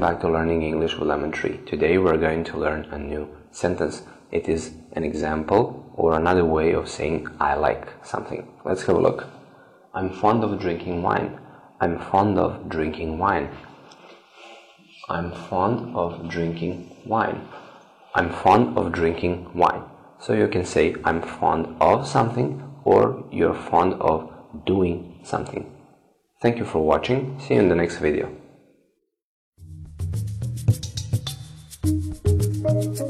back to learning English with Lemon Tree. Today we're going to learn a new sentence. It is an example or another way of saying I like something. Let's have a look. I'm fond of drinking wine. I'm fond of drinking wine. I'm fond of drinking wine. I'm fond of drinking wine. So you can say I'm fond of something or you're fond of doing something. Thank you for watching. See you in the next video. thank you